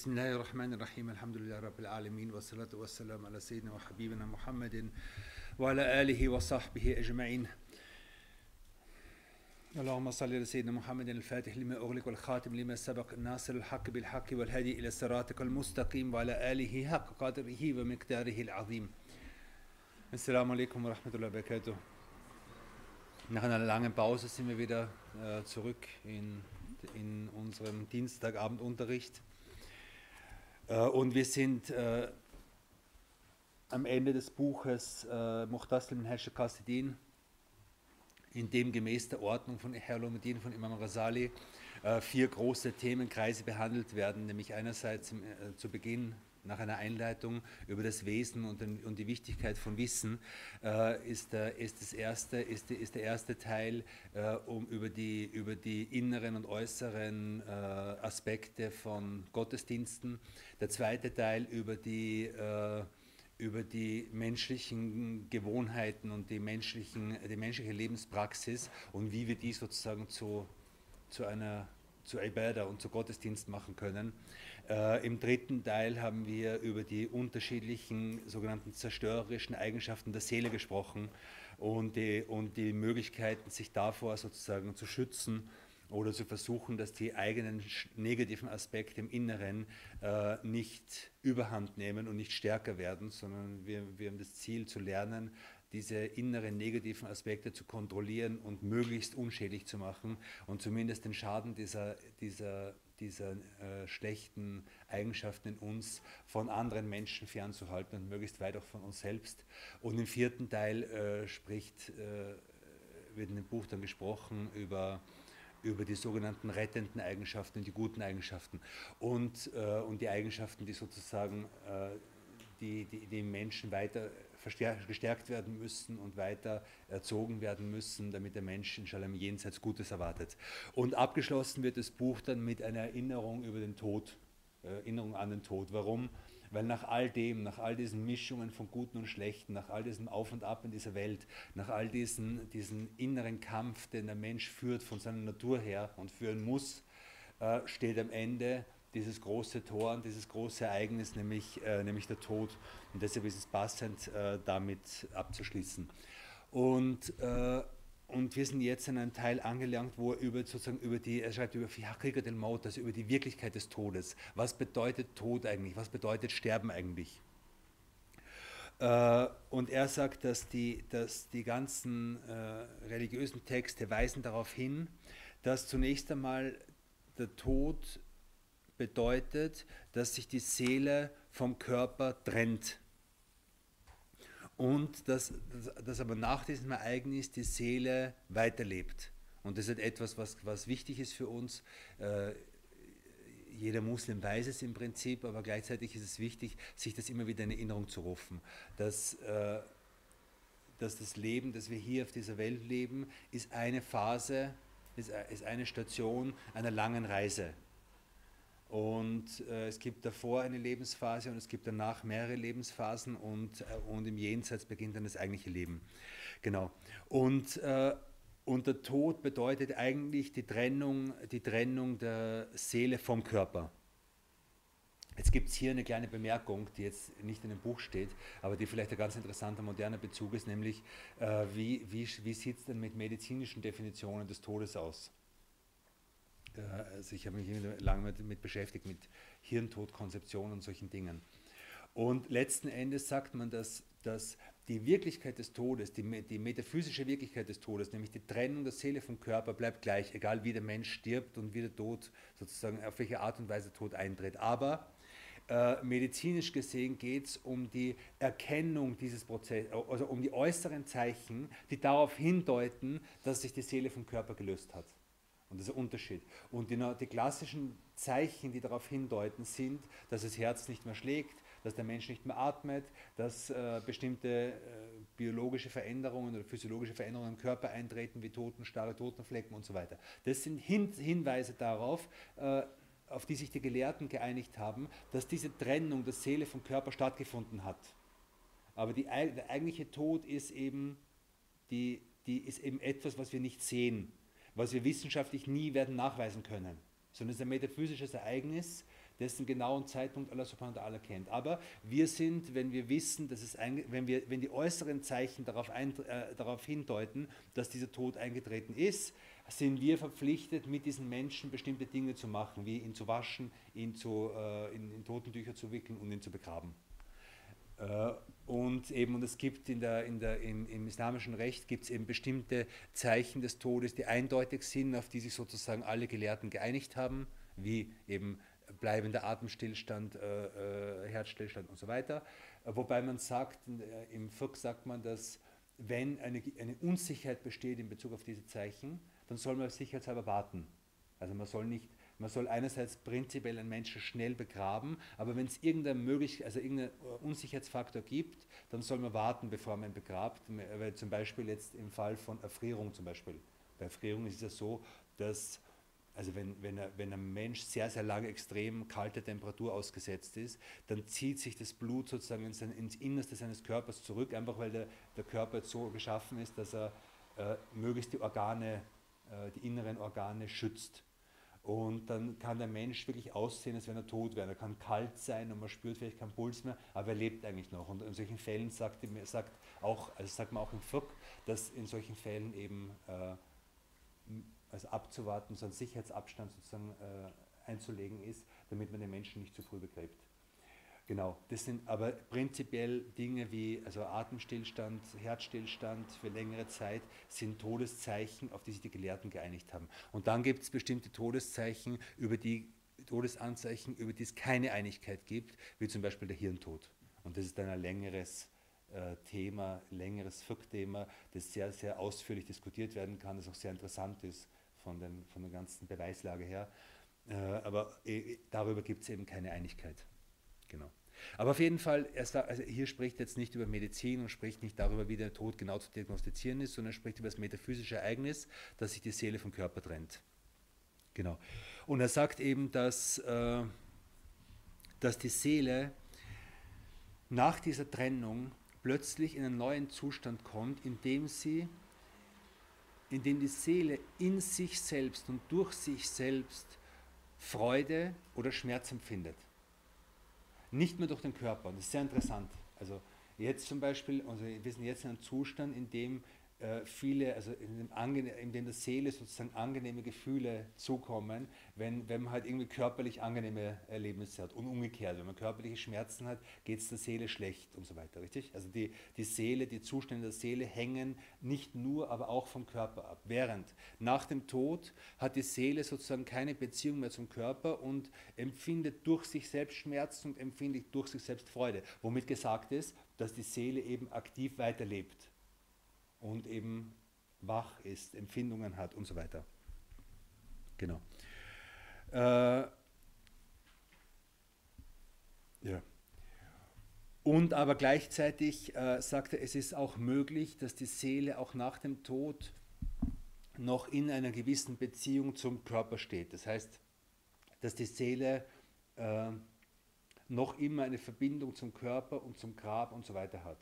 بسم الله الرحمن الرحيم الحمد لله رب العالمين والصلاة والسلام على سيدنا وحبيبنا محمد وعلى آله وصحبه أجمعين اللهم صل على سيدنا محمد الفاتح لما أغلق والخاتم لما سبق الناصر الحق بالحق والهدي إلى صراطك المستقيم وعلى آله حق قدره ومقداره العظيم السلام عليكم ورحمة الله وبركاته Nach einer langen Pause sind wir wieder äh, zurück in, in unserem Dienstagabendunterricht. Äh, und wir sind äh, am Ende des Buches äh, Muhtassil min Hashir Qasidin, in dem gemäß der Ordnung von Herlumiddin von Imam Rasali äh, vier große Themenkreise behandelt werden, nämlich einerseits zu Beginn nach einer Einleitung über das Wesen und, den, und die Wichtigkeit von Wissen äh, ist, der, ist, das erste, ist, die, ist der erste Teil, äh, um über die, über die inneren und äußeren äh, Aspekte von Gottesdiensten. Der zweite Teil über die äh, über die menschlichen Gewohnheiten und die, menschlichen, die menschliche Lebenspraxis und wie wir die sozusagen zu, zu einer zu Ibadah und zu Gottesdienst machen können. Äh, Im dritten Teil haben wir über die unterschiedlichen sogenannten zerstörerischen Eigenschaften der Seele gesprochen und die, und die Möglichkeiten, sich davor sozusagen zu schützen oder zu versuchen, dass die eigenen negativen Aspekte im Inneren äh, nicht überhand nehmen und nicht stärker werden, sondern wir, wir haben das Ziel zu lernen, diese inneren negativen Aspekte zu kontrollieren und möglichst unschädlich zu machen und zumindest den Schaden dieser, dieser, dieser äh, schlechten Eigenschaften in uns von anderen Menschen fernzuhalten und möglichst weit auch von uns selbst. Und im vierten Teil äh, spricht, äh, wird in dem Buch dann gesprochen über über die sogenannten rettenden Eigenschaften die guten Eigenschaften und, äh, und die Eigenschaften, die sozusagen äh, die, die, die Menschen weiter gestärkt werden müssen und weiter erzogen werden müssen, damit der Mensch in Shalom jenseits Gutes erwartet. Und abgeschlossen wird das Buch dann mit einer Erinnerung über den Tod, äh, Erinnerung an den Tod. Warum? Weil nach all dem, nach all diesen Mischungen von Guten und Schlechten, nach all diesem Auf und Ab in dieser Welt, nach all diesen, diesen inneren Kampf, den der Mensch führt von seiner Natur her und führen muss, äh, steht am Ende dieses große Tor und dieses große Ereignis, nämlich, äh, nämlich der Tod. Und deshalb ist es passend, äh, damit abzuschließen. Und, äh, und wir sind jetzt an einem Teil angelangt, wo er über, sozusagen über die, er schreibt über Fihakrika del Maut, also über die Wirklichkeit des Todes. Was bedeutet Tod eigentlich? Was bedeutet Sterben eigentlich? Äh, und er sagt, dass die, dass die ganzen äh, religiösen Texte weisen darauf hin, dass zunächst einmal der Tod bedeutet, dass sich die Seele vom Körper trennt. Und dass, dass aber nach diesem Ereignis die Seele weiterlebt. Und das ist etwas, was, was wichtig ist für uns. Äh, jeder Muslim weiß es im Prinzip, aber gleichzeitig ist es wichtig, sich das immer wieder in Erinnerung zu rufen. Dass, äh, dass das Leben, das wir hier auf dieser Welt leben, ist eine Phase, ist, ist eine Station einer langen Reise. Und äh, es gibt davor eine Lebensphase und es gibt danach mehrere Lebensphasen und, äh, und im Jenseits beginnt dann das eigentliche Leben. Genau. Und, äh, und der Tod bedeutet eigentlich die Trennung, die Trennung der Seele vom Körper. Jetzt gibt es hier eine kleine Bemerkung, die jetzt nicht in dem Buch steht, aber die vielleicht ein ganz interessanter moderner Bezug ist, nämlich äh, wie, wie, wie sieht es denn mit medizinischen Definitionen des Todes aus? Also ich habe mich lange damit beschäftigt, mit Hirntodkonzeption und solchen Dingen. Und letzten Endes sagt man, dass, dass die Wirklichkeit des Todes, die, die metaphysische Wirklichkeit des Todes, nämlich die Trennung der Seele vom Körper, bleibt gleich, egal wie der Mensch stirbt und wie der Tod sozusagen, auf welche Art und Weise Tod eintritt. Aber äh, medizinisch gesehen geht es um die Erkennung dieses Prozesses, also um die äußeren Zeichen, die darauf hindeuten, dass sich die Seele vom Körper gelöst hat. Und das ist ein Unterschied. Und die, die, klassischen Zeichen, die darauf hindeuten, sind, dass das Herz nicht mehr schlägt, dass der Mensch nicht mehr atmet, dass äh, bestimmte äh, biologische Veränderungen oder physiologische Veränderungen im Körper eintreten, wie Totenstarre, Totenflecken und so weiter. Das sind Hin Hinweise darauf, äh, auf die sich die Gelehrten geeinigt haben, dass diese Trennung der Seele vom Körper stattgefunden hat. Aber die, der eigentliche Tod ist eben, die, die ist eben etwas, was wir nicht sehen was wir wissenschaftlich nie werden nachweisen können, sondern es ist ein metaphysisches Ereignis, dessen genauen Zeitpunkt Allah subhanahu wa ta'ala kennt. Aber wir sind, wenn wir wissen, dass es wenn, wir, wenn die äußeren Zeichen darauf, ein, äh, darauf hindeuten, dass dieser Tod eingetreten ist, sind wir verpflichtet, mit diesen Menschen bestimmte Dinge zu machen, wie ihn zu waschen, ihn zu, äh, in, in Totentücher zu wickeln und ihn zu begraben. Äh, und eben, und es gibt in der, in der, im, im islamischen Recht gibt es eben bestimmte Zeichen des Todes, die eindeutig sind, auf die sich sozusagen alle Gelehrten geeinigt haben, wie eben bleibender Atemstillstand, äh, äh, Herzstillstand und so weiter. Wobei man sagt, im Fiqh sagt man, dass wenn eine, eine Unsicherheit besteht in Bezug auf diese Zeichen, dann soll man sicherheitshalber warten. Also man soll nicht man soll einerseits prinzipiell einen Menschen schnell begraben, aber wenn es irgendeinen möglich, also irgendeinen Unsicherheitsfaktor gibt, dann soll man warten, bevor man ihn begrabt. Weil zum Beispiel jetzt im Fall von Erfrierung zum Beispiel. Bei Erfrierung ist es ja so, dass also wenn, wenn, wenn ein Mensch sehr, sehr lange extrem kalter Temperatur ausgesetzt ist, dann zieht sich das Blut sozusagen ins, ins Innerste seines Körpers zurück, einfach weil der, der Körper jetzt so geschaffen ist, dass er äh, möglichst die Organe, äh, die inneren Organe schützt. Und dann kann der Mensch wirklich aussehen, als wenn er tot wäre. Er kann kalt sein und man spürt vielleicht keinen Puls mehr, aber er lebt eigentlich noch. Und in solchen Fällen sagt, sagt, auch, also sagt man auch im FUK, dass in solchen Fällen eben äh, also abzuwarten, so ein Sicherheitsabstand sozusagen äh, einzulegen ist, damit man den Menschen nicht zu früh begräbt. Genau, das sind aber prinzipiell Dinge wie also Atemstillstand, Herzstillstand für längere Zeit sind Todeszeichen, auf die sich die Gelehrten geeinigt haben. Und dann gibt es bestimmte Todeszeichen, über die Todesanzeichen, über die es keine Einigkeit gibt, wie zum Beispiel der Hirntod. Und das ist dann ein längeres äh, Thema, längeres Fick-Thema, das sehr, sehr ausführlich diskutiert werden kann, das auch sehr interessant ist von, den, von der ganzen Beweislage her. Äh, aber äh, darüber gibt es eben keine Einigkeit. Genau. Aber auf jeden Fall, war, also hier spricht jetzt nicht über Medizin und spricht nicht darüber, wie der Tod genau zu diagnostizieren ist, sondern spricht über das metaphysische Ereignis, dass sich die Seele vom Körper trennt. Genau. Und er sagt eben, dass, äh, dass die Seele nach dieser Trennung plötzlich in einen neuen Zustand kommt, in dem sie, in dem die Seele in sich selbst und durch sich selbst Freude oder Schmerz empfindet nicht mehr durch den Körper. Und das ist sehr interessant. Also jetzt zum Beispiel, also wir sind jetzt in einem Zustand, in dem viele, also in dem, dem der Seele sozusagen angenehme Gefühle zukommen, wenn, wenn man halt irgendwie körperlich angenehme Erlebnisse hat und umgekehrt, wenn man körperliche Schmerzen hat, geht es der Seele schlecht und so weiter, richtig? Also die, die Seele, die Zustände der Seele hängen nicht nur, aber auch vom Körper ab. Während nach dem Tod hat die Seele sozusagen keine Beziehung mehr zum Körper und empfindet durch sich selbst Schmerzen und empfindet durch sich selbst Freude, womit gesagt ist, dass die Seele eben aktiv weiterlebt und eben wach ist, Empfindungen hat und so weiter. Genau. Äh, ja. Und aber gleichzeitig äh, sagt er, es ist auch möglich, dass die Seele auch nach dem Tod noch in einer gewissen Beziehung zum Körper steht. Das heißt, dass die Seele äh, noch immer eine Verbindung zum Körper und zum Grab und so weiter hat.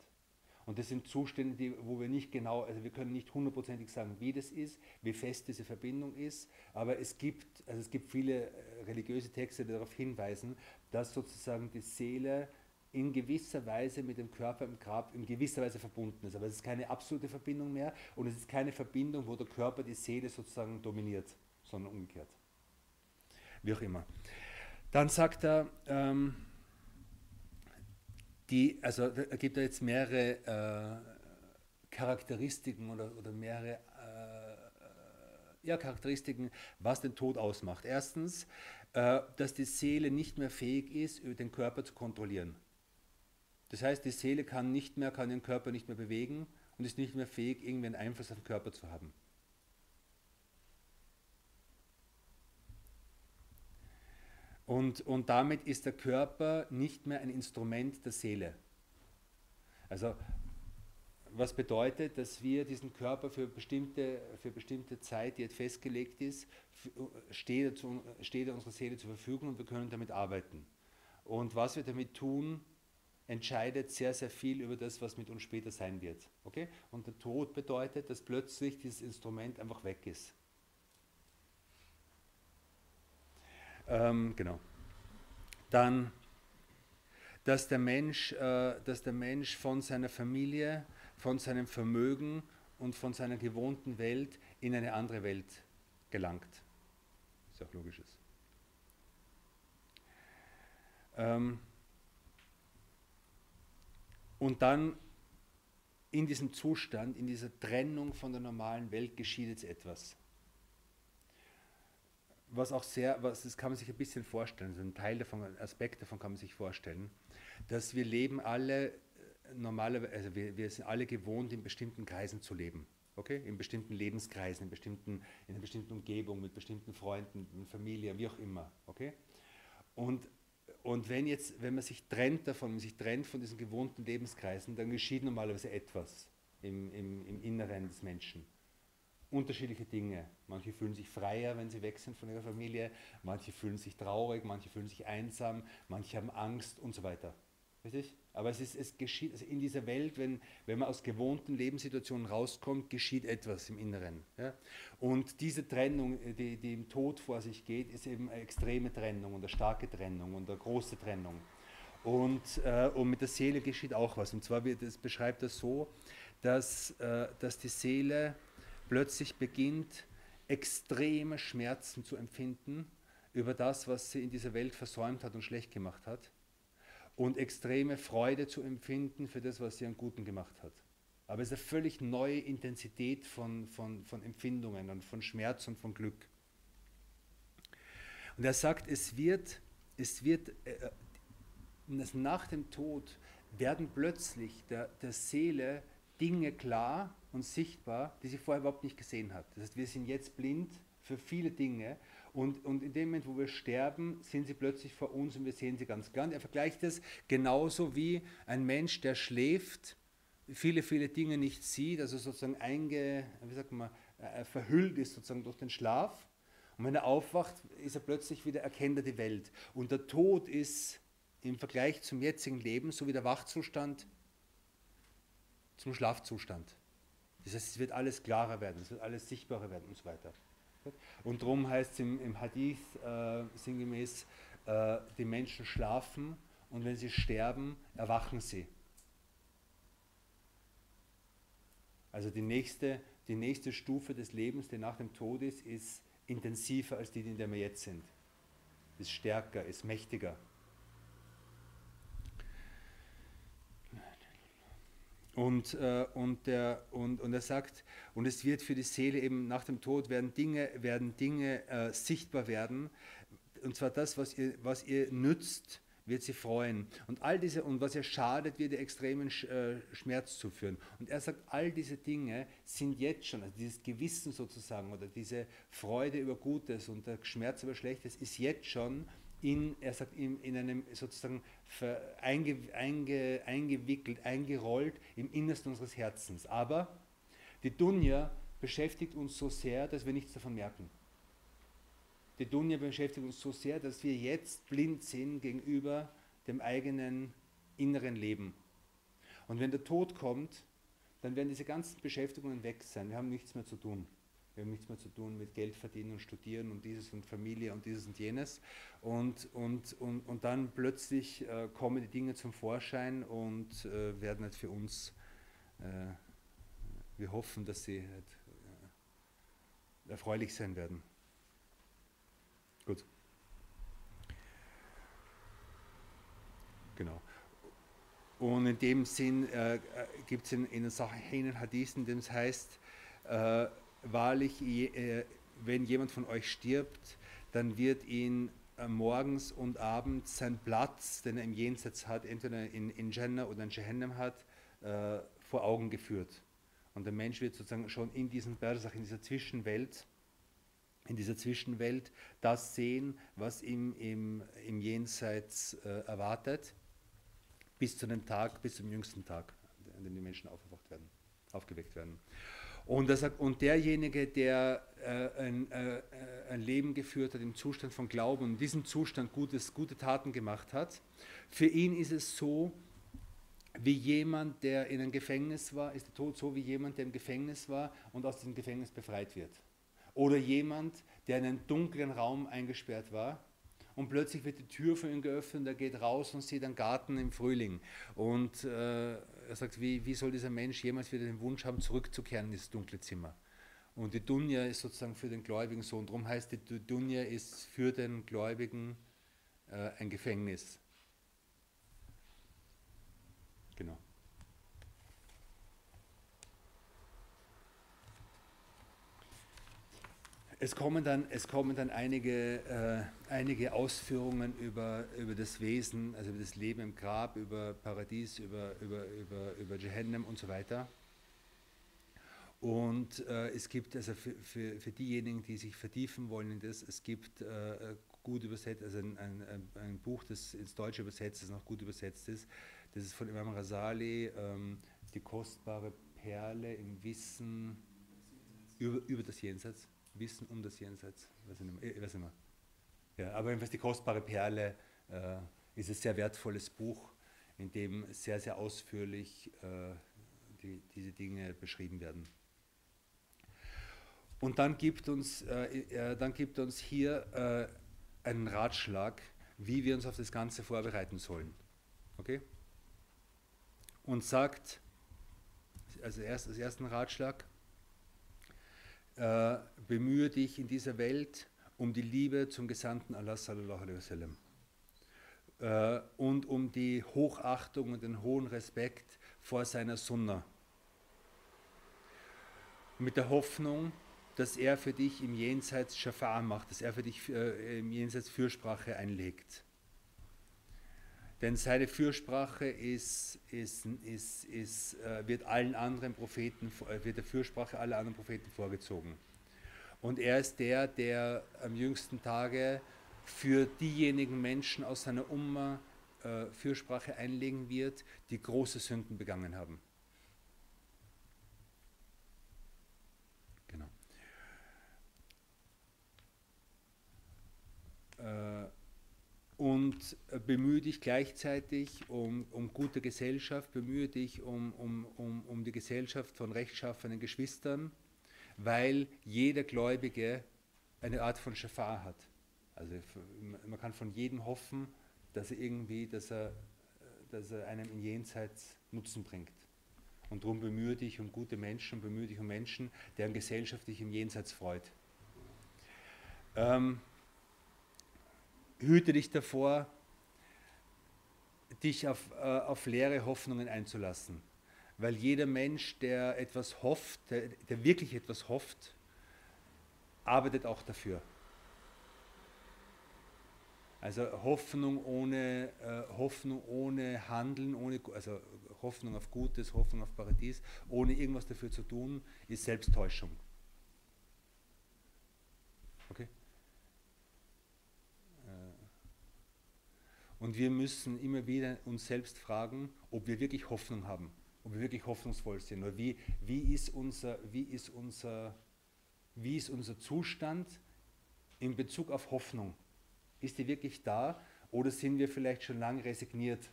Und das sind Zustände, die, wo wir nicht genau, also wir können nicht hundertprozentig sagen, wie das ist, wie fest diese Verbindung ist, aber es gibt, also es gibt viele äh, religiöse Texte, die darauf hinweisen, dass sozusagen die Seele in gewisser Weise mit dem Körper im Grab in gewisser Weise verbunden ist. Aber es ist keine absolute Verbindung mehr und es ist keine Verbindung, wo der Körper die Seele sozusagen dominiert, sondern umgekehrt. Wie auch immer. Dann sagt er, ähm, die, also da gibt es jetzt mehrere äh, Charakteristiken oder, oder mehrere äh, ja, Charakteristiken, was den Tod ausmacht. Erstens, äh, dass die Seele nicht mehr fähig ist, den Körper zu kontrollieren. Das heißt, die Seele kann nicht mehr, kann den Körper nicht mehr bewegen und ist nicht mehr fähig, irgendwie einen Einfluss auf den Körper zu haben. Und, und damit ist der Körper nicht mehr ein Instrument der Seele. Also was bedeutet, dass wir diesen Körper für bestimmte, für bestimmte Zeit, die jetzt festgelegt ist, steht, steht unsere Seele zur Verfügung und wir können damit arbeiten. Und was wir damit tun, entscheidet sehr, sehr viel über das, was mit uns später sein wird. Okay? Und der Tod bedeutet, dass plötzlich dieses Instrument einfach weg ist. Ähm, genau. Dann, dass der Mensch, äh, dass der Mensch von seiner Familie, von seinem Vermögen und von seiner gewohnten Welt in eine andere Welt gelangt. Ist auch logisch. Ähm, und dann in diesem Zustand, in dieser Trennung von der normalen Welt geschieht jetzt etwas. Was auch sehr, was, das kann man sich ein bisschen vorstellen, so ein Teil davon, Aspekt davon kann man sich vorstellen, dass wir leben alle äh, normalerweise, also wir, wir sind alle gewohnt, in bestimmten Kreisen zu leben. Okay? In bestimmten Lebenskreisen, in, bestimmten, in einer bestimmten Umgebung, mit bestimmten Freunden, Familie, wie auch immer. Okay? Und und wenn, jetzt, wenn man sich trennt davon, man sich trennt von diesen gewohnten Lebenskreisen, dann geschieht normalerweise etwas im, im, im Inneren des Menschen. Unterschiedliche Dinge. Manche fühlen sich freier, wenn sie weg sind von ihrer Familie, manche fühlen sich traurig, manche fühlen sich einsam, manche haben Angst und so weiter. Richtig? Aber es, ist, es geschieht, also in dieser Welt, wenn, wenn man aus gewohnten Lebenssituationen rauskommt, geschieht etwas im Inneren. Ja? Und diese Trennung, die, die im Tod vor sich geht, ist eben eine extreme Trennung und eine starke Trennung und eine große Trennung. Und, äh, und mit der Seele geschieht auch was. Und zwar wird es beschreibt das so, dass, äh, dass die Seele plötzlich beginnt, extreme Schmerzen zu empfinden über das, was sie in dieser Welt versäumt hat und schlecht gemacht hat und extreme Freude zu empfinden für das, was sie an Guten gemacht hat. Aber es ist eine völlig neue Intensität von, von, von Empfindungen und von Schmerz und von Glück. Und er sagt, es wird, es wird äh, nach dem Tod werden plötzlich der, der Seele Dinge klar und sichtbar, die sie vorher überhaupt nicht gesehen hat. Das heißt, wir sind jetzt blind für viele Dinge und, und in dem Moment, wo wir sterben, sind sie plötzlich vor uns und wir sehen sie ganz klar. Und er vergleicht das genauso wie ein Mensch, der schläft, viele, viele Dinge nicht sieht, also sozusagen einge, wie sagt man, äh, verhüllt ist sozusagen durch den Schlaf. Und wenn er aufwacht, ist er plötzlich wieder, erkennt er die Welt. Und der Tod ist im Vergleich zum jetzigen Leben, so wie der Wachzustand, zum Schlafzustand. Das heißt, es wird alles klarer werden, es wird alles sichtbarer werden und so weiter. Und darum heißt es im, im Hadith äh, sinngemäß, äh, die Menschen schlafen und wenn sie sterben, erwachen sie. Also die nächste, die nächste Stufe des Lebens, die nach dem Tod ist, ist intensiver als die, in der wir jetzt sind. Ist stärker, ist mächtiger. Und, äh, und, der, und, und er sagt, und es wird für die Seele eben nach dem Tod werden Dinge, werden Dinge äh, sichtbar werden. Und zwar das, was ihr, was ihr nützt, wird sie freuen. Und all diese, und was ihr schadet, wird ihr extremen äh, Schmerz zuführen. Und er sagt, all diese Dinge sind jetzt schon, also dieses Gewissen sozusagen oder diese Freude über Gutes und der Schmerz über Schlechtes ist jetzt schon in, er sagt, in, in einem sozusagen einge, einge, eingewickelt, eingerollt im Innersten unseres Herzens. Aber die Dunja beschäftigt uns so sehr, dass wir nichts davon merken. Die Dunja beschäftigt uns so sehr, dass wir jetzt blind sind gegenüber dem eigenen inneren Leben. Und wenn der Tod kommt, dann werden diese ganzen Beschäftigungen weg sein. Wir haben nichts mehr zu tun. Wir haben nichts mehr zu tun mit Geld verdienen und studieren und dieses und Familie und dieses und jenes. Und, und, und, und dann plötzlich äh, kommen die Dinge zum Vorschein und äh, werden halt für uns, äh, wir hoffen, dass sie halt, äh, erfreulich sein werden. Gut. Genau. Und in dem Sinn äh, äh gibt es in, in den Sahih Hadithen, dem es heißt, wahrlich, äh, wenn jemand von euch stirbt, dann wird ihn äh, morgens und abends sein Platz, den er im Jenseits hat, entweder in, in Jannah oder in Jahannam hat, äh, vor Augen geführt. Und der Mensch wird sozusagen schon in diesem Bersach, in dieser Zwischenwelt, in dieser Zwischenwelt das sehen, was ihm im, im Jenseits äh, erwartet, bis zu dem Tag, bis zum jüngsten Tag, an dem die Menschen aufgewacht werden, aufgeweckt werden. Und, sagt, und derjenige, der äh, ein, äh, ein, Leben geführt hat im Zustand von Glauben und in diesem Zustand Gutes, gute Taten gemacht hat, für ihn ist es so, wie jemand, der in einem Gefängnis war, ist der Tod so wie jemand, der im Gefängnis war und aus dem Gefängnis befreit wird. Oder jemand, der in einen dunklen Raum eingesperrt war und plötzlich wird die Tür für ihn geöffnet und er geht raus und sieht einen Garten im Frühling. Und äh, er sagt, wie, wie soll dieser Mensch jemals wieder den Wunsch haben, zurückzukehren in das dunkle Zimmer? Und die Dunja ist sozusagen für den gläubigen Sohn. Darum heißt die Dunja ist für den Gläubigen äh, ein Gefängnis. Genau. Es kommen dann, es kommen dann einige, äh, einige Ausführungen über, über das Wesen, also über das Leben im Grab, über Paradies, über, über, über, über Jehennem und so weiter. Und äh, es gibt also für, für, für diejenigen, die sich vertiefen wollen in das, es gibt äh, gut übersetzt, also ein, ein, ein, Buch, das ins Deutsche übersetzt ist, noch gut übersetzt ist. Das ist von Imam Rasali, ähm, die kostbare Perle im Wissen über, über das Jenseits. Wissen um das Jenseits. Weiß ich nicht mehr. Ich weiß nicht mehr. Ja, aber jedenfalls die kostbare Perle äh, ist ein sehr wertvolles Buch, in dem sehr, sehr ausführlich äh, die, diese Dinge beschrieben werden. Und dann gibt uns, äh, äh dann gibt uns hier äh, einen Ratschlag, wie wir uns auf das Ganze vorbereiten sollen. Okay? Und sagt, also erst, als ersten Ratschlag, äh, bemühe dich in dieser Welt um die Liebe zum Gesandten Allah sallallahu alaihi wasallam äh, und um die Hochachtung und den hohen Respekt vor seiner Sunna. Mit der Hoffnung, dass er für dich im Jenseits Schafa macht, dass er für dich äh, im Jenseits Fürsprache einlegt. Denn seine Fürsprache ist, ist, ist, ist, äh, wird allen anderen Propheten, äh, wird der Fürsprache aller anderen Propheten vorgezogen. Und er ist der, der am jüngsten Tage für diejenigen Menschen aus seiner Umma äh, Fürsprache einlegen wird, die große Sünden begangen haben. Genau. Äh, und äh, bemühe dich gleichzeitig um, um gute Gesellschaft, bemühe dich um, um, um, um die Gesellschaft von rechtschaffenen Geschwistern, weil jeder Gläubige eine Art von Schafar hat. Also man kann von jedem hoffen, dass er irgendwie, dass er, dass er einem in Jenseits Nutzen bringt. Und darum bemühe dich um gute Menschen, bemühe dich um Menschen, deren Gesellschaft dich im Jenseits freut. Ähm, hüte dich davor, dich auf, äh, auf leere Hoffnungen einzulassen. Weil jeder Mensch, der etwas hofft, der, der wirklich etwas hofft, arbeitet auch dafür. Also Hoffnung ohne, äh, Hoffnung ohne Handeln, ohne, also Hoffnung auf Gutes, Hoffnung auf Paradies, ohne irgendwas dafür zu tun, ist Selbsttäuschung. Okay? Und wir müssen immer wieder uns selbst fragen, ob wir wirklich Hoffnung haben, ob wir wirklich hoffnungsvoll sind. Oder wie, wie, ist unser, wie, ist unser, wie ist unser Zustand in Bezug auf Hoffnung? Ist die wirklich da oder sind wir vielleicht schon lange resigniert?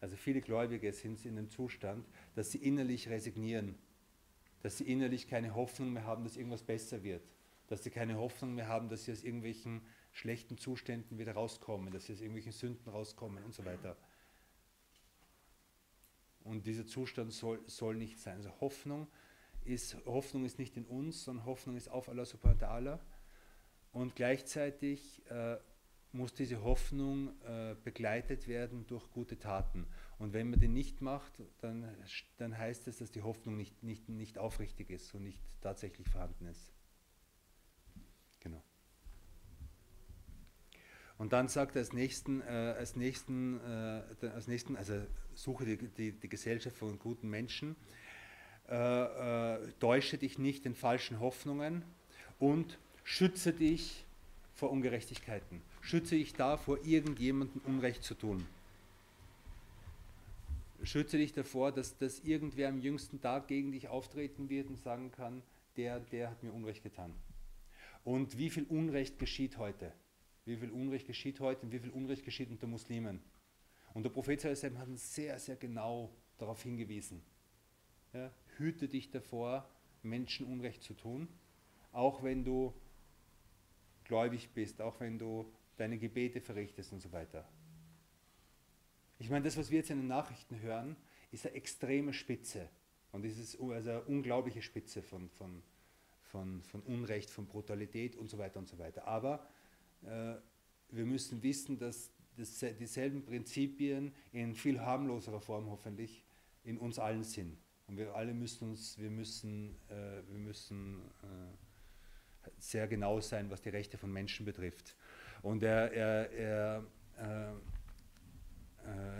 Also viele Gläubige sind in dem Zustand, dass sie innerlich resignieren, dass sie innerlich keine Hoffnung mehr haben, dass irgendwas besser wird, dass sie keine Hoffnung mehr haben, dass sie aus irgendwelchen schlechten Zuständen wieder rauskommen, dass sie aus irgendwelchen Sünden rauskommen und so weiter. Und dieser Zustand soll, soll nicht sein. Also Hoffnung ist, Hoffnung ist nicht in uns, sondern Hoffnung ist auf Allah subhanahu wa ta'ala. Und gleichzeitig äh, muss diese Hoffnung äh, begleitet werden durch gute Taten. Und wenn man die nicht macht, dann, dann heißt es, dass die Hoffnung nicht, nicht, nicht aufrichtig ist und nicht tatsächlich vorhanden ist. Genau. Und dann sagt er als nächsten, äh, als nächsten, äh, als nächsten, also suche die, die, die Gesellschaft von guten Menschen, äh, äh, täusche dich nicht in falschen Hoffnungen und schütze dich vor Ungerechtigkeiten. Schütze dich davor, irgendjemandem Unrecht zu tun. Schütze dich davor, dass, dass irgendwer am jüngsten Tag gegen dich auftreten wird und sagen kann, der, der hat mir Unrecht getan. Und wie viel Unrecht geschieht heute? Wie viel Unrecht geschieht heute und wie viel Unrecht geschieht unter Muslimen. Und der Prophet hat uns sehr, sehr genau darauf hingewiesen. Ja, hüte dich davor, Menschen Unrecht zu tun, auch wenn du gläubig bist, auch wenn du deine Gebete verrichtest und so weiter. Ich meine, das, was wir jetzt in den Nachrichten hören, ist eine extreme Spitze. Und es ist also eine unglaubliche Spitze von, von, von, von Unrecht, von Brutalität und so weiter und so weiter. Aber wir müssen wissen, dass das, dieselben Prinzipien in viel harmloserer Form hoffentlich in uns allen sind. Und wir alle müssen uns, wir müssen, äh, wir müssen äh, sehr genau sein, was die Rechte von Menschen betrifft. Und er, er, er, äh, äh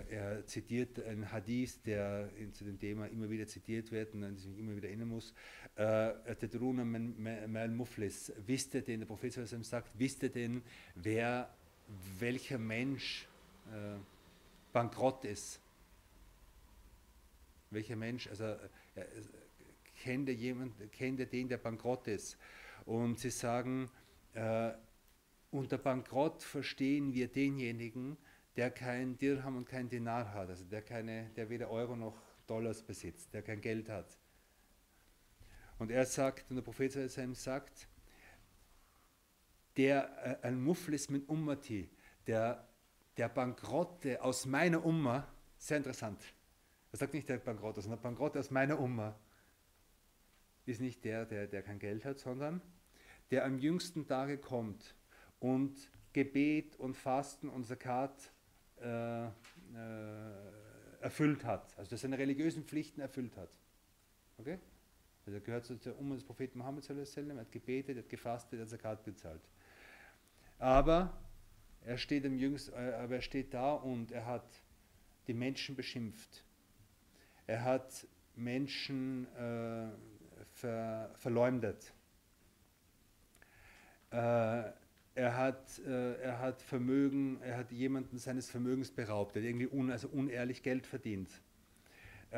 er zitiert einen Hadith, der zu dem Thema immer wieder zitiert wird und an den ich immer wieder erinnern muss. Äh, Tedruna mal Muflis, wisst ihr denn, der Prophet sagt, wisst ihr denn, wer, welcher Mensch äh, bankrott ist? Welcher Mensch, also äh, kennt er jemand, kennt er den, der bankrott ist? Und sie sagen, äh, unter Bankrott verstehen wir denjenigen, der kein Dirham und kein Dinar hat, also der, keine, der weder Euro noch Dollars besitzt, der kein Geld hat. Und er sagt, und der Prophet sagt, der äh, ein Muflis mit Ummati, der, der Bankrotte aus meiner Umma, sehr interessant, er sagt nicht der Bankrotte, sondern der Bankrotte aus meiner Umma ist nicht der, der, der kein Geld hat, sondern der am jüngsten Tage kommt und Gebet und Fasten und Zakat äh, äh, erfüllt hat, also dass seine religiösen Pflichten erfüllt hat. Okay? Also er gehört zu der Umma des Propheten Mohammed, er hat gebetet, er hat gefastet, er hat Zakat bezahlt. Aber er steht, am jüngsten, äh, aber er steht da und er hat die Menschen beschimpft. Er hat Menschen äh, ver, verleumdet. Äh, er, hat, äh, er hat Vermögen, er hat jemanden seines Vermögens beraubt, er hat irgendwie un, also unehrlich Geld verdient. Äh,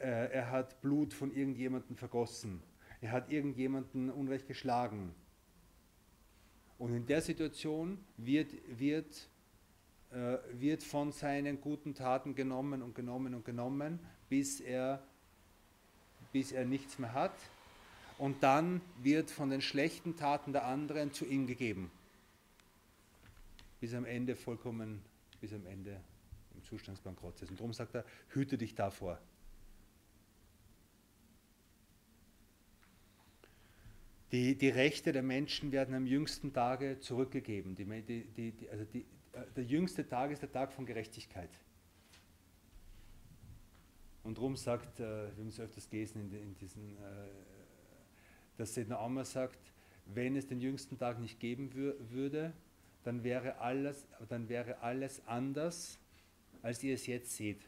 er hat Blut von irgendjemandem vergossen. Er hat irgendjemanden unrecht geschlagen. Und in der Situation wird, wird, äh, wird von seinen guten Taten genommen und genommen und genommen bis er, bis er nichts mehr hat. Und dann wird von den schlechten Taten der anderen zu ihm gegeben. Bis am Ende vollkommen, bis am Ende im Zustand des Bankrotts ist. Und darum sagt er, hüte dich davor. Die, die, Rechte der Menschen werden am jüngsten Tage zurückgegeben. Die, die, also der jüngste Tag ist der Tag von Gerechtigkeit. Und darum sagt, äh, wir haben es öfters gelesen in, in diesen, äh, dass Sedna Amma sagt, wenn es den jüngsten Tag nicht geben wür würde, dann wäre, alles, dann wäre alles anders, als ihr es jetzt seht.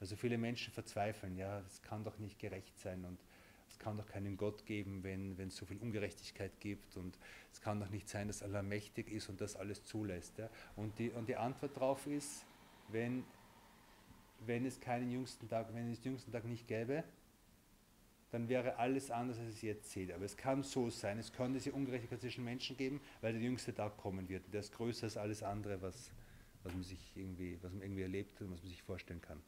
Also viele Menschen verzweifeln, ja, es kann doch nicht gerecht sein und es kann doch keinen Gott geben, wenn, es so viel Ungerechtigkeit gibt und es kann doch nicht sein, dass Allah mächtig ist und das alles zulässt. Ja. Und, die, und die Antwort darauf ist, wenn wenn es keinen jüngsten Tag, wenn es den jüngsten Tag nicht gäbe, dann wäre alles anders, als es jetzt seht. Aber es kann so sein, es kann diese Ungerechtigkeit zwischen Menschen geben, weil der jüngste Tag kommen wird. Der ist größer als alles andere, was, was, man, sich irgendwie, was man irgendwie erlebt und was man sich vorstellen kann.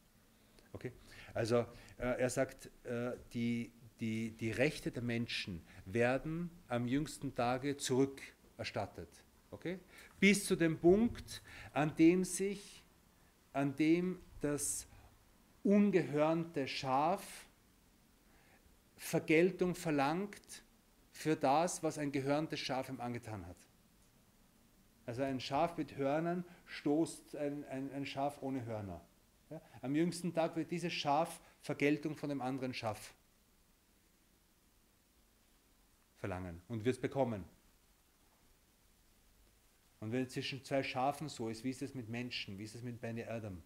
Okay? Also äh, er sagt, äh, die, die, die Rechte der Menschen werden am jüngsten Tage zurückerstattet. Okay? Bis zu dem Punkt, an dem sich, an dem das ungehörnte Schaf Vergeltung verlangt für das, was ein gehörntes Schaf ihm angetan hat. Also ein Schaf mit Hörnern stoßt ein, ein, ein Schaf ohne Hörner. Ja? Am jüngsten Tag wird dieses Schaf Vergeltung von dem anderen Schaf verlangen und wird es bekommen. Und wenn es zwischen zwei Schafen so ist, wie ist es mit Menschen, wie ist es mit Beni Adam?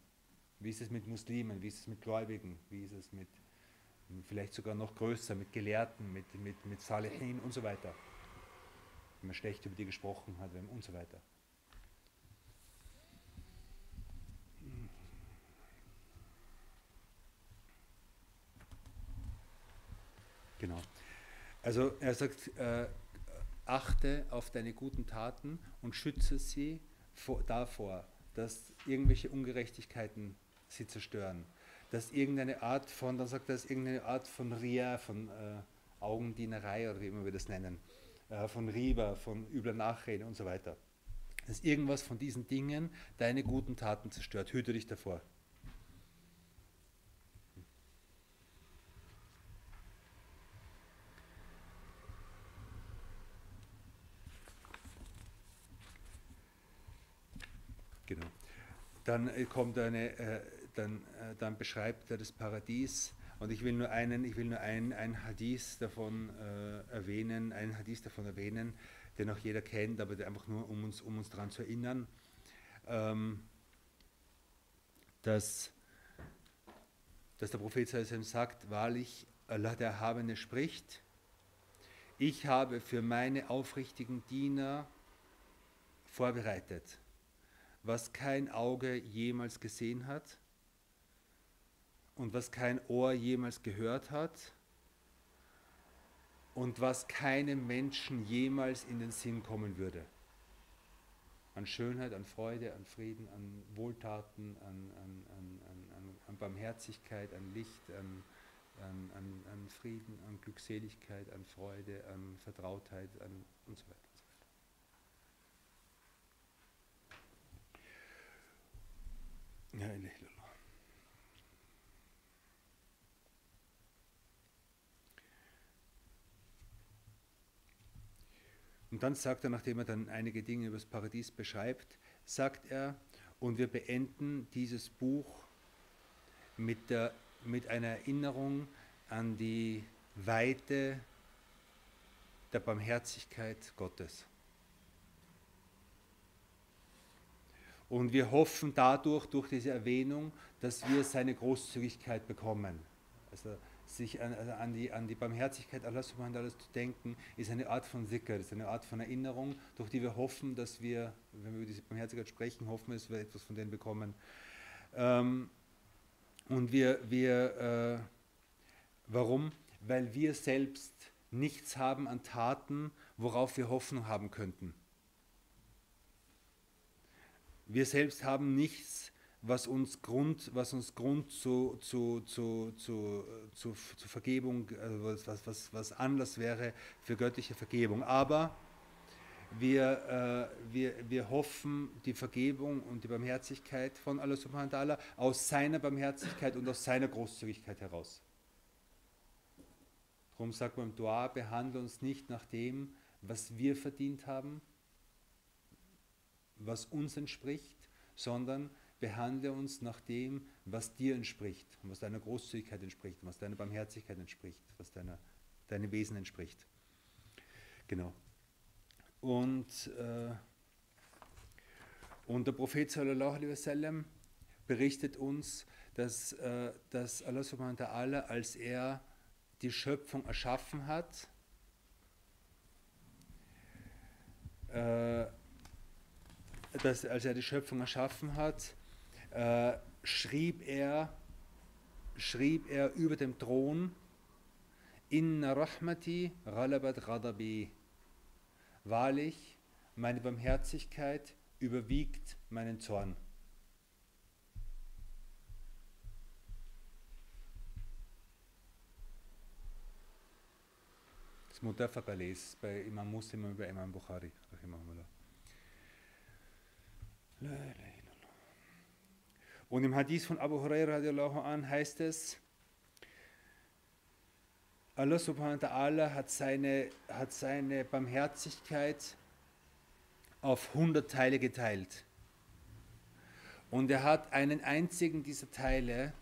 Wie ist es mit Muslimen? Wie ist es mit Gläubigen? Wie ist es mit, vielleicht sogar noch größer, mit Gelehrten, mit, mit, mit Salihin und so weiter? Wenn man schlecht über die gesprochen hat und so weiter. Genau. Also er sagt, äh, achte auf deine guten Taten und schütze sie vor, davor, dass irgendwelche Ungerechtigkeiten sie zerstören. Dass irgendeine Art von, dann sagt er, dass irgendeine Art von Ria, von äh, Augendienerei oder wie immer wir das nennen, äh, von Riba, von übler Nachrede und so weiter. Dass irgendwas von diesen Dingen deine guten Taten zerstört. Hüte dich davor. Genau. Dann äh, kommt eine, äh, dann, äh, dann beschreibt er das Paradies. Und ich will nur einen, ich will nur ein, ein Hadith davon äh, erwähnen, einen Hadith davon erwähnen, den auch jeder kennt, aber einfach nur, um uns, um uns daran zu erinnern, ähm, dass, dass der Prophet sagt, wahrlich, Allah der Erhabene spricht, ich habe für meine aufrichtigen Diener vorbereitet was kein Auge jemals gesehen hat und was kein Ohr jemals gehört hat und was keinem Menschen jemals in den Sinn kommen würde. An Schönheit, an Freude, an Frieden, an Wohltaten, an, an, an, an Barmherzigkeit, an Licht, an, an, Frieden, an Glückseligkeit, an Freude, an Vertrautheit an und so weiter. Ja, Und dann sagt er, nachdem er dann einige Dinge über das Paradies beschreibt, sagt er, und wir beenden dieses Buch mit, der, mit einer Erinnerung an die Weite der Barmherzigkeit Gottes. Und wir hoffen dadurch, durch diese Erwähnung, dass wir seine Großzügigkeit bekommen. Also sich an, also an, die, an die Barmherzigkeit Allah subhanahu wa ta'ala zu denken, ist eine Art von Sicker, ist eine Art von Erinnerung, durch die wir hoffen, dass wir, wenn wir über diese Barmherzigkeit sprechen, hoffen, dass wir etwas von denen bekommen. Ähm, und wir, wir äh, warum? Weil wir selbst nichts haben an Taten, worauf wir Hoffnung haben könnten. Wir selbst haben nichts, was uns Grund, was uns Grund zu, zu, zu, zu, zu, zu Vergebung, also was, was, was Anlass wäre für göttliche Vergebung. Aber wir, äh, wir, wir hoffen die Vergebung und die Barmherzigkeit von Allah subhanahu wa ta'ala aus seiner Barmherzigkeit und aus seiner Großzügigkeit heraus. Darum sagt man im Dua, behandle uns nicht nach dem, was wir verdient haben, was uns entspricht, sondern behandle uns nach dem, was dir entspricht was deiner Großzügigkeit entspricht, was deiner Barmherzigkeit entspricht, was deiner, deinem Wesen entspricht. Genau. Und, äh, und der Prophet sallallahu alaihi wasallam berichtet uns, dass, äh, dass Allah subhanahu wa ta'ala, als er die Schöpfung erschaffen hat, äh, dass, als er die Schöpfung erschaffen hat, äh, schrieb, er, schrieb er über dem Thron, Inna Rahmati Ghalabat Ghadabi. Wahrlich, meine Barmherzigkeit überwiegt meinen Zorn. Das Mutafaq bei Imam Muslim bei Imam Bukhari. Rahimahullah. Und im Hadith von Abu Hurairah an heißt es, Allah subhanahu wa ta'ala hat seine, hat seine Barmherzigkeit auf 100 Teile geteilt. Und er hat einen einzigen dieser Teile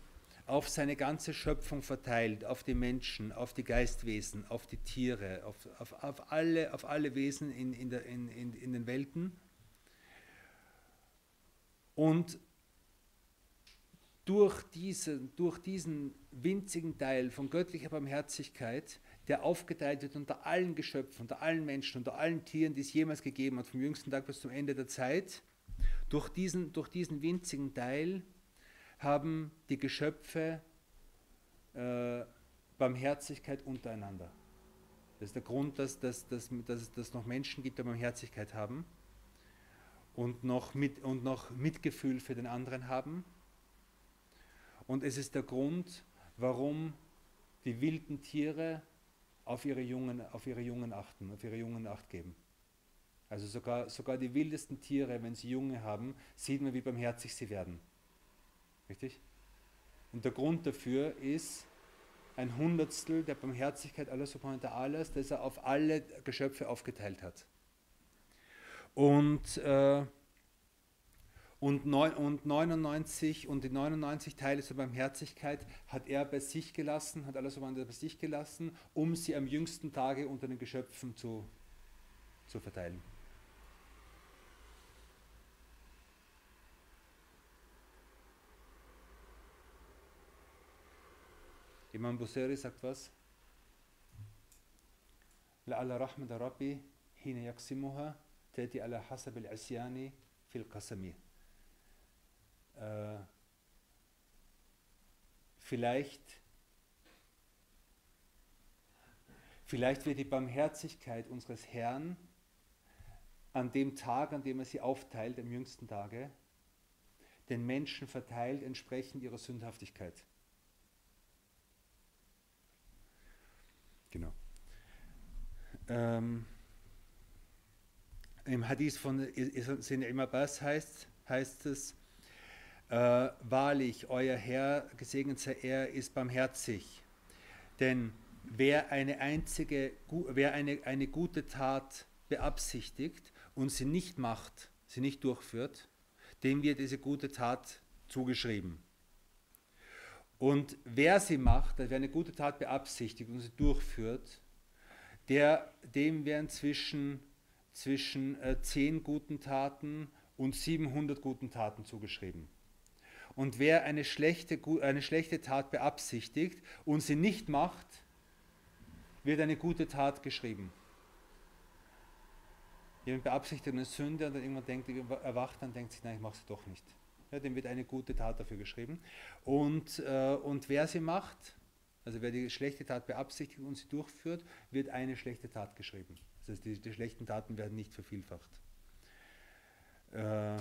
auf seine ganze Schöpfung verteilt, auf die Menschen, auf die Geistwesen, auf die Tiere, auf, auf, auf, alle, auf alle Wesen in, in, der, in, in, in den Welten. Und durch diesen, durch diesen winzigen Teil von göttlicher Barmherzigkeit, der aufgeteilt wird unter allen Geschöpfen, unter allen Menschen, unter allen Tieren, die es jemals gegeben hat, vom jüngsten Tag bis zum Ende der Zeit, durch diesen, durch diesen winzigen Teil haben die Geschöpfe äh, Barmherzigkeit untereinander. Das ist der Grund, dass, dass, dass, dass, es, dass es noch Menschen gibt, die Barmherzigkeit haben und noch, mit, und noch Mitgefühl für den anderen haben. Und es ist der Grund, warum die wilden Tiere auf ihre Jungen, auf ihre Jungen achten, auf ihre Jungen Acht geben. Also sogar, sogar die wildesten Tiere, wenn sie Junge haben, sieht man, wie barmherzig sie werden. Richtig? Und der Grund dafür ist ein Hundertstel der Barmherzigkeit Allah subhanahu wa das er auf alle Geschöpfe aufgeteilt hat. Und, äh, und, neun, und 99 und die 99 Teile zur Barmherzigkeit hat er bei sich gelassen, hat Allah subhanahu wa ta'ala bei sich gelassen, um sie am jüngsten Tage unter den Geschöpfen zu, zu verteilen. Imam Buseri sagt was? لعل رحمة ربي حين يقسمها تأتي على حسب العصيان في القسم. äh, vielleicht, vielleicht wird die Barmherzigkeit unseres Herrn an dem Tag, an dem er sie aufteilt, am jüngsten Tage, den Menschen verteilt entsprechend ihrer Sündhaftigkeit. Genau. Ähm, Im Hadith von Sin Ibn Abbas heißt, heißt es, äh, wahrlich, euer Herr, gesegnet sei er, ist barmherzig. Denn wer eine einzige, wer eine, eine gute Tat beabsichtigt und sie nicht macht, sie nicht durchführt, dem wird diese gute Tat zugeschrieben. Und wer sie macht, also wer eine gute Tat beabsichtigt und sie durchführt, der, dem werden zwischen, zwischen äh, 10 guten Taten und 700 guten Taten zugeschrieben. Und wer eine schlechte, eine schlechte Tat beabsichtigt und sie nicht macht, wird eine gute Tat geschrieben. Jemand beabsichtigt eine Sünde und dann irgendwann denkt, erwacht, dann denkt sich, nein, ich mache sie doch nicht. Ja, dem wird eine gute Tat dafür geschrieben. Und, äh, und wer sie macht, also wer die schlechte Tat beabsichtigt und sie durchführt, wird eine schlechte Tat geschrieben. Das heißt, die, die schlechten Taten werden nicht vervielfacht. Äh,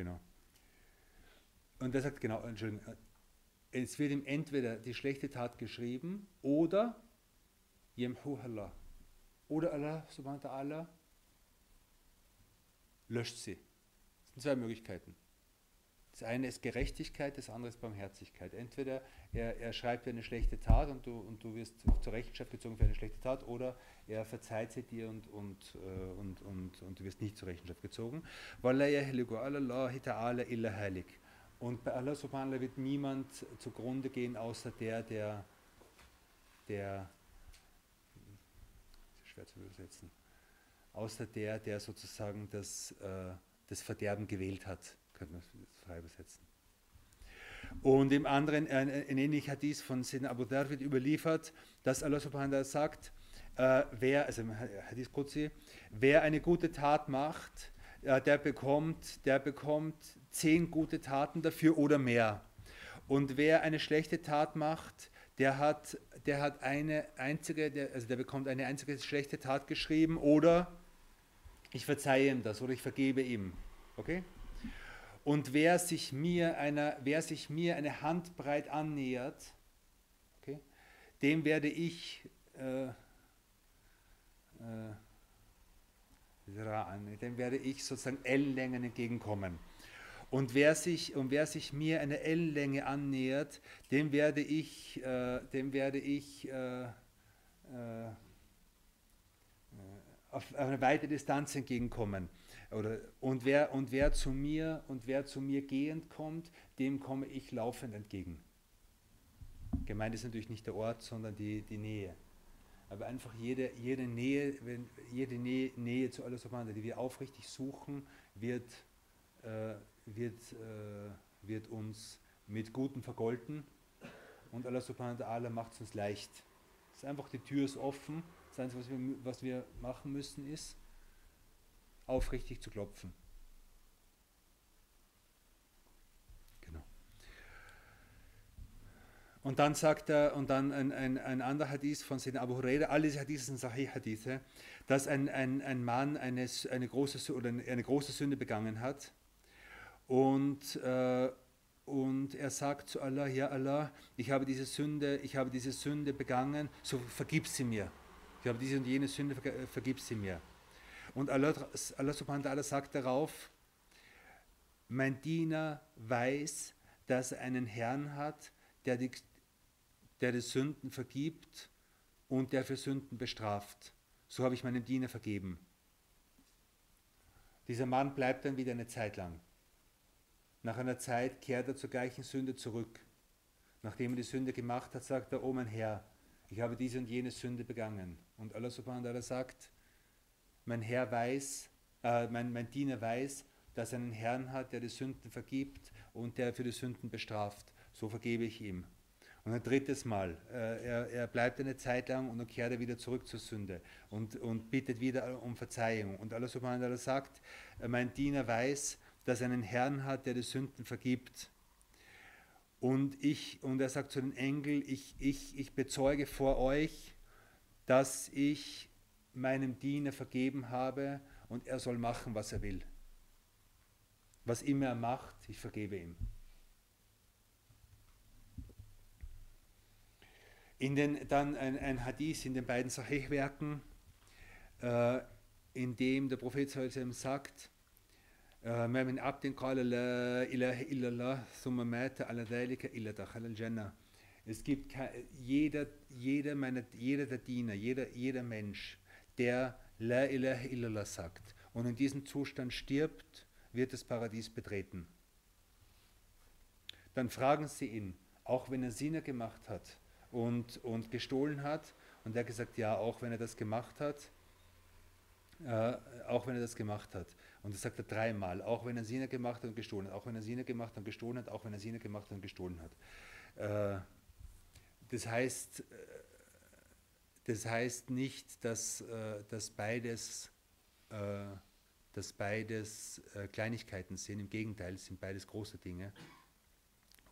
genau. Und er sagt, genau, Entschuldigung, äh, es wird ihm entweder die schlechte Tat geschrieben oder Yemhu Allah. Oder Allah subhanahu wa ta'ala löscht sie. Das sind zwei Möglichkeiten. Das eine ist Gerechtigkeit, das andere ist Barmherzigkeit. Entweder er, er schreibt dir eine schlechte Tat und du, und du wirst zur Rechenschaft gezogen für eine schlechte Tat, oder er verzeiht sie dir und, und, äh, und, und, und du wirst nicht zur Rechenschaft gezogen. Und bei Allah subhanahu wird niemand zugrunde gehen, außer der, der, der, schwer zu übersetzen, außer der, der sozusagen das, äh, das Verderben gewählt hat, könnte man es frei übersetzen. Und im anderen, ein, ein ähnlicher Hadith von Sin Abu Dhar wird überliefert, dass Allah subhanahu sagt, äh, wer, also Hadith Qudsi, wer eine gute Tat macht, äh, der, bekommt, der bekommt zehn gute Taten dafür oder mehr. Und wer eine schlechte Tat macht, der hat, der hat eine einzige, der, also der bekommt eine einzige schlechte Tat geschrieben oder ich verzeihe ihm das oder ich vergebe ihm. Okay? Und wer sich mir, einer, wer sich mir eine Handbreit annähert, okay, dem werde ich äh, äh, dem werde ich sozusagen Ellenlängen entgegenkommen. Und wer sich, und wer sich mir eine Ellenlänge annähert, dem werde ich, äh, dem werde ich äh, äh, auf eine weite Distanz entgegenkommen. Oder, und, wer, und, wer zu mir, und wer zu mir gehend kommt, dem komme ich laufend entgegen. Gemeint ist natürlich nicht der Ort, sondern die, die Nähe. Aber einfach jede, jede Nähe, wenn, jede Nähe, Nähe zu Allah subhanahu die wir aufrichtig suchen, wird, äh, wird, äh, wird uns mit Guten vergolten und Allah subhanahu wa ta'ala macht es uns leicht. Es ist einfach, die Tür ist offen das Einzige, was wir, was wir machen müssen, ist, aufrichtig zu klopfen. Genau. Und dann sagt er, und dann ein, ein, ein anderer Hadith von Sayyidina Abu Huraira, alle diese Hadithe sind Sahih-Hadithe, dass ein, ein, ein Mann eine, eine, große, oder eine große Sünde begangen hat und, äh, und er sagt zu Allah, ja Allah, ich habe diese Sünde, ich habe diese Sünde begangen, so vergib sie mir. Ich habe diese und jene Sünde, vergib sie mir. Und Allah, Allah subhanahu wa ta'ala sagt darauf, mein Diener weiß, dass er einen Herrn hat, der die, der die Sünden vergibt und der für Sünden bestraft. So habe ich meinem Diener vergeben. Dieser Mann bleibt dann wieder eine Zeit lang. Nach einer Zeit kehrt er zur gleichen Sünde zurück. Nachdem er die Sünde gemacht hat, sagt er, oh mein Herr, ich habe diese und jene Sünde begangen. Und Allah subhanahu wa ta'ala sagt, mein Herr weiß, äh, mein, mein Diener weiß, dass er einen Herrn hat, der die Sünden vergibt und der für die Sünden bestraft. So vergebe ich ihm. Und ein drittes Mal, äh, er, er, bleibt eine Zeit lang und dann kehrt er wieder zurück zur Sünde und, und bittet wieder um Verzeihung. Und Allah subhanahu wa ta'ala sagt, äh, mein Diener weiß, dass er einen Herrn hat, der die Sünden vergibt. Und, ich, und er sagt zu den Engeln, ich, ich, ich bezeuge vor euch, dass ich meinem Diener vergeben habe und er soll machen, was er will. Was immer er macht, ich vergebe ihm. In den, dann ein, ein Hadith in den beiden Sahih-Werken, äh, in dem der Prophet sagt, ما من عبد قال لا إله إلا الله ثم مات على ذلك إلا دخل الجنة. Es gibt jeder, jeder, meiner, jeder der Diener, jeder, jeder Mensch, der La ilaha illallah sagt und in diesem Zustand stirbt, wird das Paradies betreten. Dann fragen sie ihn, auch wenn er Sina gemacht hat und, und gestohlen hat, und er hat gesagt, ja, auch wenn er das gemacht hat, äh, auch wenn er das gemacht hat. Und das sagt er dreimal, auch wenn er Sina gemacht hat und gestohlen hat, auch wenn er Sina gemacht und gestohlen hat, auch wenn er Sina gemacht hat und gestohlen hat. Äh, das heißt, äh, das heißt nicht, dass, äh, dass beides, dass beides Kleinigkeiten sind. Im Gegenteil, es sind beides große Dinge.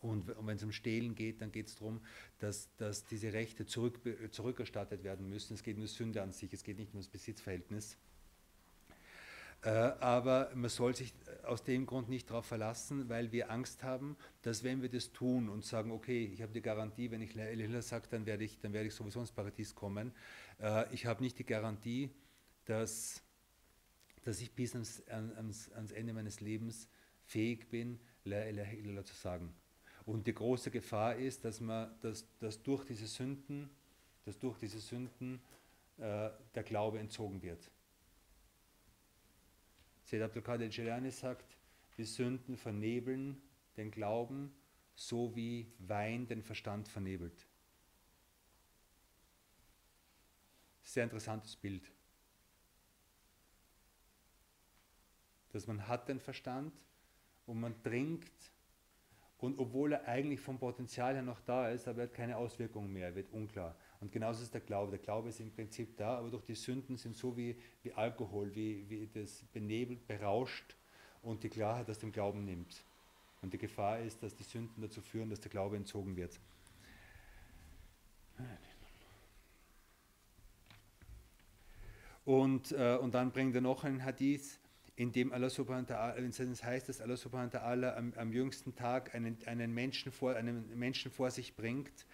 Und, wenn es um Stehlen geht, dann geht es darum, dass, dass diese Rechte zurück, zurückerstattet werden müssen. Es geht um Sünde an sich, es geht nicht um das Besitzverhältnis. Äh, aber man soll sich aus dem Grund nicht darauf verlassen, weil wir Angst haben, dass wenn wir das tun und sagen, okay, ich habe die Garantie, wenn ich Lila sage, dann werde ich, werde ich sowieso ins Paradies kommen. Äh, ich habe nicht die Garantie, dass, dass ich bis ans, ans, ans Ende meines Lebens fähig bin, La ilaha illallah zu sagen. Und die große Gefahr ist, dass man, dass, dass durch diese Sünden, dass durch diese Sünden äh, der Glaube entzogen wird. Sayyid Abdul Jilani sagt, die Sünden vernebeln den Glauben, so wie Wein den Verstand vernebelt. Sehr interessantes Bild. Dass man hat den Verstand und man trinkt und obwohl er eigentlich vom Potenzial her noch da ist, aber er hat keine Auswirkungen mehr, er wird unklar. Und genauso ist der Glaube. Der Glaube ist im Prinzip da, aber durch die Sünden sind so wie, wie Alkohol, wie, wie das benebelt, berauscht und die Klarheit aus dem Glauben nimmt. Und die Gefahr ist, dass die Sünden dazu führen, dass der Glaube entzogen wird. Und, äh, und dann bringt er noch einen Hadith, in dem Allah subhanahu wa ta'ala, heißt, dass Allah subhanahu wa ta'ala am, am jüngsten Tag einen, einen, Menschen vor, einen Menschen vor sich bringt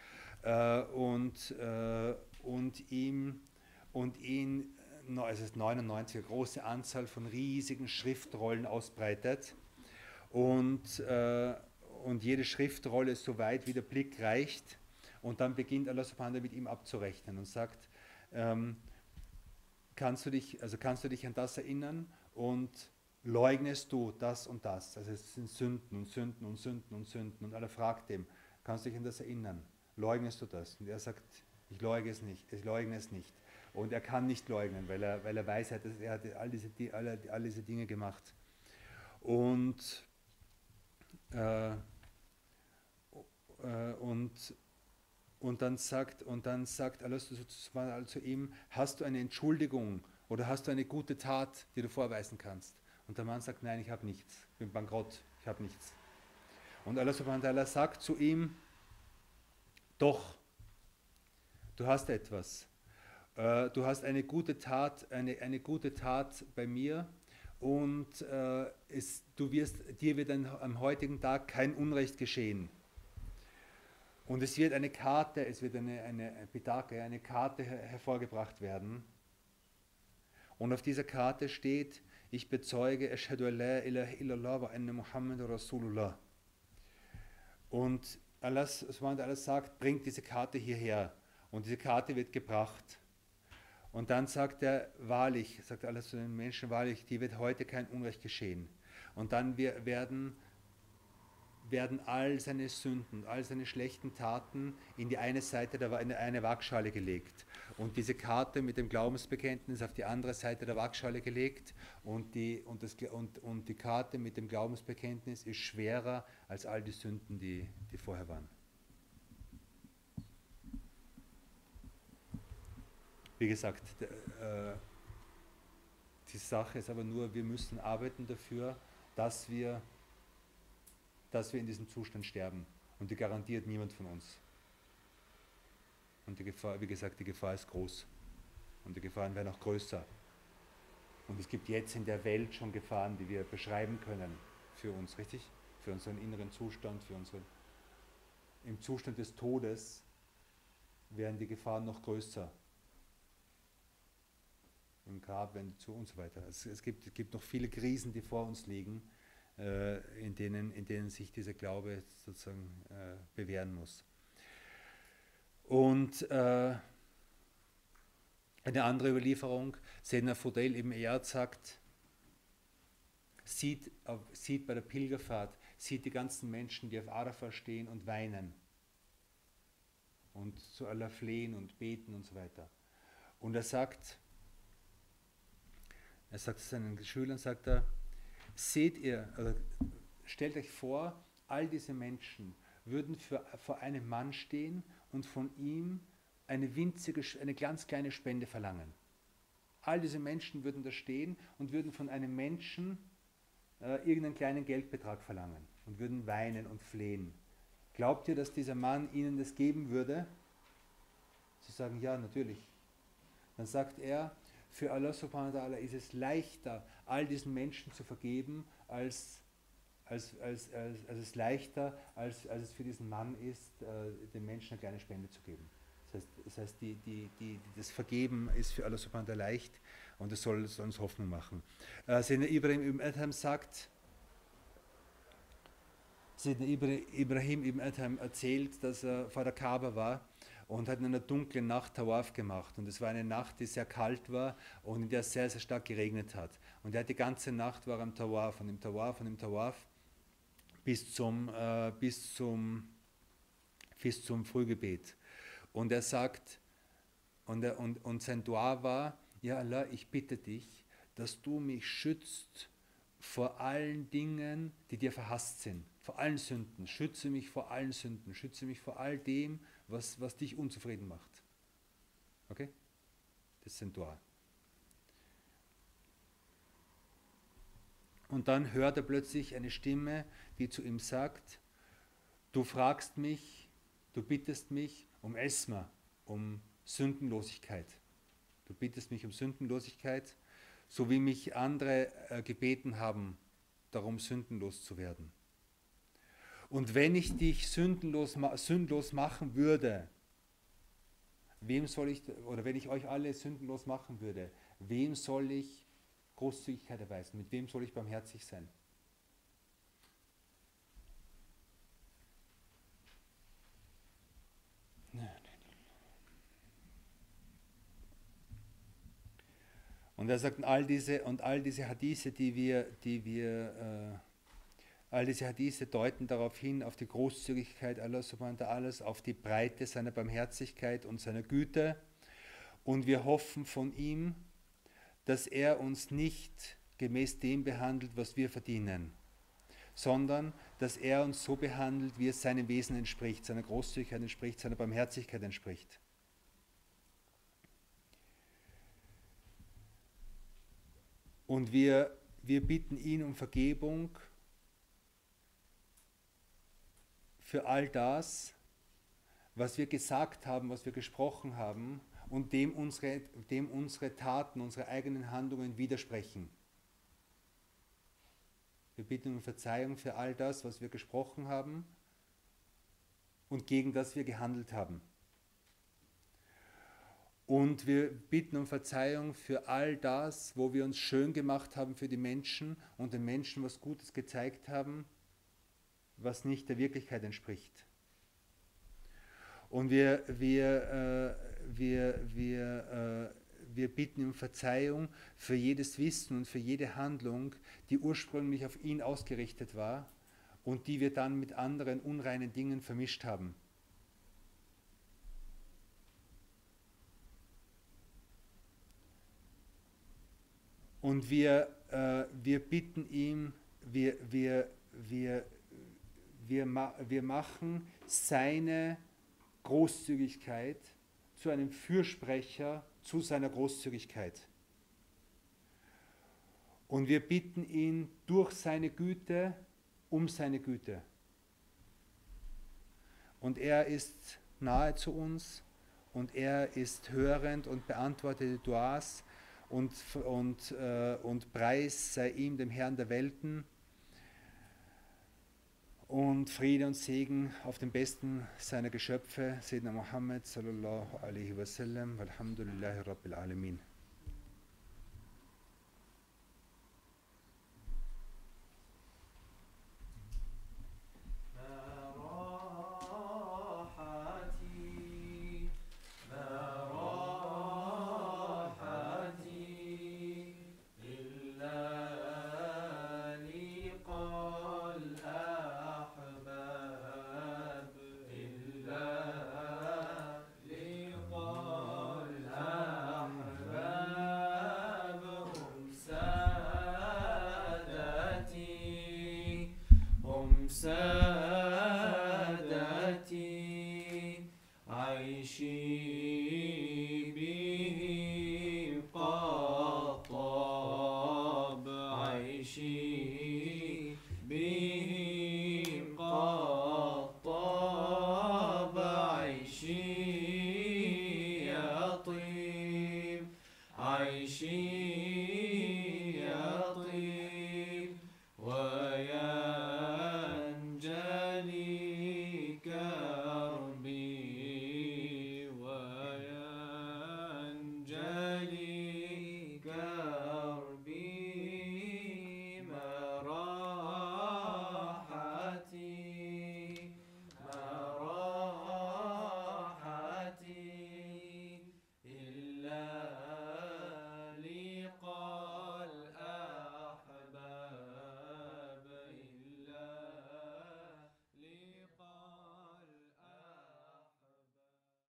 äh, und, äh, und ihm und ihn, es ist 99, eine große Anzahl von riesigen Schriftrollen ausbreitet. Und, äh, und jede Schriftrolle ist so weit, wie der Blick reicht. Und dann beginnt Allah subhanahu mit ihm abzurechnen und sagt, ähm, kannst, du dich, also kannst du dich an das erinnern und leugnest du das und das? Also es sind Sünden und Sünden und Sünden und Sünden und Allah fragt ihm, kannst du dich an das erinnern? leugnest du das? Und er sagt, ich leugne es nicht, ich leugne es nicht. Und er kann nicht leugnen, weil er, weil er weiß, er hat all diese, alle, all diese Dinge gemacht. Und, äh, äh, und, und dann sagt, und dann sagt alles zu ihm, hast du eine Entschuldigung oder hast du eine gute Tat, die du vorweisen kannst? Und der Mann sagt, nein, ich habe nichts, ich bin bankrott, ich habe nichts. Und Allah subhanahu wa ta'ala sagt zu ihm, doch, du hast etwas. Äh, du hast eine gute Tat, eine, eine gute Tat bei mir und äh, es, du wirst, dir wird ein, am heutigen Tag kein Unrecht geschehen. Und es wird eine Karte, es wird eine, eine eine Karte hervorgebracht werden. Und auf dieser Karte steht, ich bezeuge, Ashhadu la ilaha illallah wa anna Muhammad Rasulullah. Und Allah, sagt, bringt diese Karte hierher. Und diese Karte wird gebracht. Und dann sagt er, wahrlich, sagt Allah zu den Menschen, wahrlich, dir wird heute kein Unrecht geschehen. Und dann werden werden all seine Sünden, all seine schlechten Taten in die eine Seite der in eine Waagschale gelegt. Und diese Karte mit dem Glaubensbekenntnis auf die andere Seite der Waagschale gelegt. Und die, und, das, und, und die Karte mit dem Glaubensbekenntnis ist schwerer als all die Sünden, die, die vorher waren. Wie gesagt, äh, die Sache ist aber nur, wir müssen arbeiten dafür, dass wir dass wir in diesem Zustand sterben. Und die garantiert niemand von uns. Und die Gefahr, wie gesagt, die Gefahr ist groß. Und die Gefahren werden auch größer. Und es gibt jetzt in der Welt schon Gefahren, die wir beschreiben können für uns, richtig? Für unseren inneren Zustand, für unseren. Im Zustand des Todes werden die Gefahren noch größer. Im Grab werden die zu und so weiter. Es, es, gibt, es gibt noch viele Krisen, die vor uns liegen in, denen, in denen sich dieser Glaube sozusagen äh, bewähren muss. Und äh, eine andere Überlieferung, Sena Fodel eben Erd sagt, sieht, sieht bei der Pilgerfahrt, sieht die ganzen Menschen, die auf Arafah stehen und weinen und zu Allah flehen und beten und so weiter. Und er sagt, er sagt es seinen Schülern, sagt er, seht ihr, oder stellt euch vor, all diese Menschen würden für, vor einem Mann stehen und von ihm eine winzige, eine ganz kleine Spende verlangen. All diese Menschen würden da stehen und würden von einem Menschen äh, irgendeinen kleinen Geldbetrag verlangen und würden weinen und flehen. Glaubt ihr, dass dieser Mann ihnen das geben würde? Sie sagen, ja, natürlich. Dann sagt er, für Allah subhanahu wa ta'ala ist es leichter, all diesen Menschen zu vergeben, als, als, als, als, als es leichter, als, als es für diesen Mann ist, äh, den Menschen eine kleine Spende zu geben. Das heißt, das, heißt die, die, die, das Vergeben ist für Allah subhanahu wa ta'ala leicht und es soll, uns Hoffnung machen. Äh, Sina Ibrahim ibn Adham sagt, Sidna Ibrahim ibn Adham erzählt, dass er vor der Kaaba war und hat in einer dunklen Nacht Tawaf gemacht. Und es war eine Nacht, die sehr kalt war und in der es sehr, sehr stark geregnet hat. Und er hat die ganze Nacht war am Tawaf und im Tawaf und im Tawaf bis zum, äh, bis zum, bis zum Frühgebet. Und er sagt, und, er, und, und sein Dua war, ja Allah, ich bitte dich, dass du mich schützt vor allen Dingen, die dir verhasst sind, vor allen Sünden. Schütze mich vor allen Sünden, schütze mich vor all dem, was, was dich unzufrieden macht. Okay? Das ein Tor. Und dann hört er plötzlich eine Stimme, die zu ihm sagt, du fragst mich, du bittest mich um Esma, um Sündenlosigkeit. Du bittest mich um Sündenlosigkeit, so wie mich andere äh, gebeten haben, darum sündenlos zu werden. Und wenn ich dich sündenlos, sündlos machen würde, wem soll ich, oder wenn ich euch alle sündenlos machen würde, wem soll ich Großzügigkeit erweisen? Mit wem soll ich barmherzig sein? Und er sagt, all diese, und all diese Hadithe, die wir, die wir äh, All diese Hadithe deuten darauf hin, auf die Großzügigkeit Allah subhanahu wa ta'ala, auf die Breite seiner Barmherzigkeit und seiner Güte. Und wir hoffen von ihm, dass er uns nicht gemäß dem behandelt, was wir verdienen, sondern dass er uns so behandelt, wie es seinem Wesen entspricht, seiner Großzügigkeit entspricht, seiner Barmherzigkeit entspricht. Und wir, wir bitten ihn um Vergebung für all das, was wir gesagt haben, was wir gesprochen haben und dem unsere, dem unsere Taten, unsere eigenen Handlungen widersprechen. Wir bitten um Verzeihung für all das, was wir gesprochen haben und gegen das wir gehandelt haben. Und wir bitten um Verzeihung für all das, wo wir uns schön gemacht haben für die Menschen und den Menschen was Gutes gezeigt haben, was nicht der Wirklichkeit entspricht. Und wir, wir, äh, wir, wir, äh, wir bitten um Verzeihung für jedes Wissen und für jede Handlung, die ursprünglich auf ihn ausgerichtet war und die wir dann mit anderen unreinen Dingen vermischt haben. Und wir, äh, wir bitten ihm, wir, wir, wir, wir, ma wir machen seine Großzügigkeit zu einem Fürsprecher zu seiner Großzügigkeit. Und wir bitten ihn durch seine Güte um seine Güte. Und er ist nahe zu uns und er ist hörend und beantwortet die Duas und, und, äh, und Preis sei ihm, dem Herrn der Welten. Und Friede und Segen auf den besten seiner Geschöpfe, Sayyidina Muhammad sallallahu alaihi wasallam, alhamdulillahi rabbil alamin.